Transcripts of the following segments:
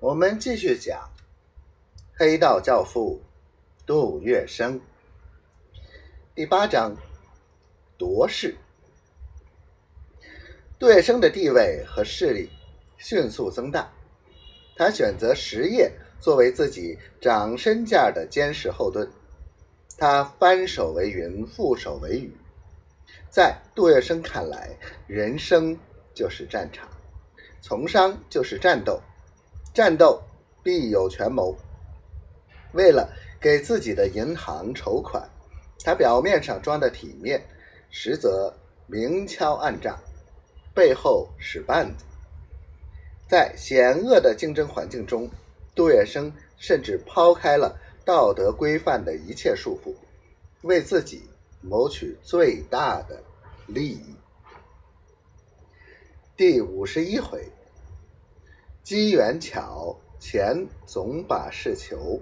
我们继续讲黑道教父杜月笙第八章夺势。杜月笙的地位和势力迅速增大，他选择实业作为自己长身价的坚实后盾。他翻手为云，覆手为雨。在杜月笙看来，人生就是战场，从商就是战斗。战斗必有权谋。为了给自己的银行筹款，他表面上装的体面，实则明敲暗诈，背后使绊子。在险恶的竞争环境中，杜月笙甚至抛开了道德规范的一切束缚，为自己谋取最大的利益。第五十一回。机缘巧，钱总把事求。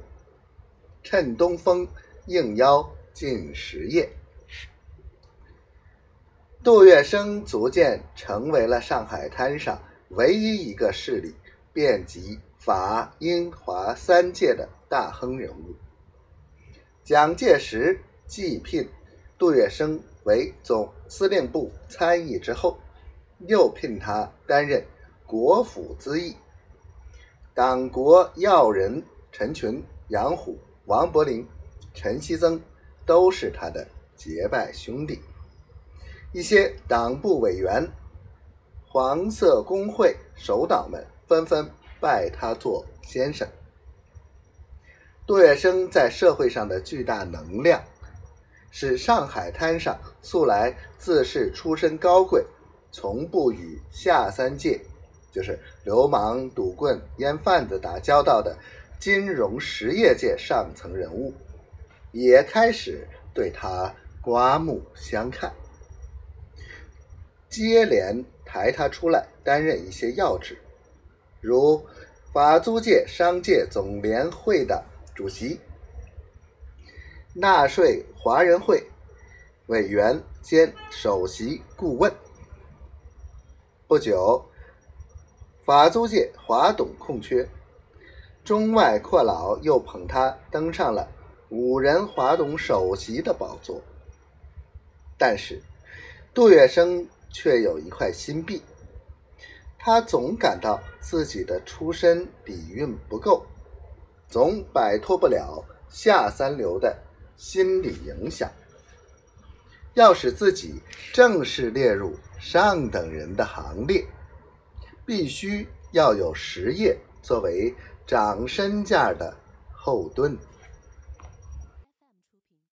趁东风，应邀进实业。杜月笙逐渐成为了上海滩上唯一一个势力遍及法、英、华三界的大亨人物。蒋介石继聘杜月笙为总司令部参议之后，又聘他担任国府资议。党国要人陈群、杨虎、王伯龄、陈锡曾都是他的结拜兄弟。一些党部委员、黄色工会首脑们纷纷拜他做先生。杜月笙在社会上的巨大能量，使上海滩上素来自视出身高贵、从不与下三界。就是流氓、赌棍、烟贩子打交道的金融实业界上层人物，也开始对他刮目相看，接连抬他出来担任一些要职，如法租界商界总联会的主席、纳税华人会委员兼首席顾问。不久。法租界华董空缺，中外阔佬又捧他登上了五人华董首席的宝座。但是，杜月笙却有一块心病，他总感到自己的出身底蕴不够，总摆脱不了下三流的心理影响。要使自己正式列入上等人的行列。必须要有实业作为长身价的后盾。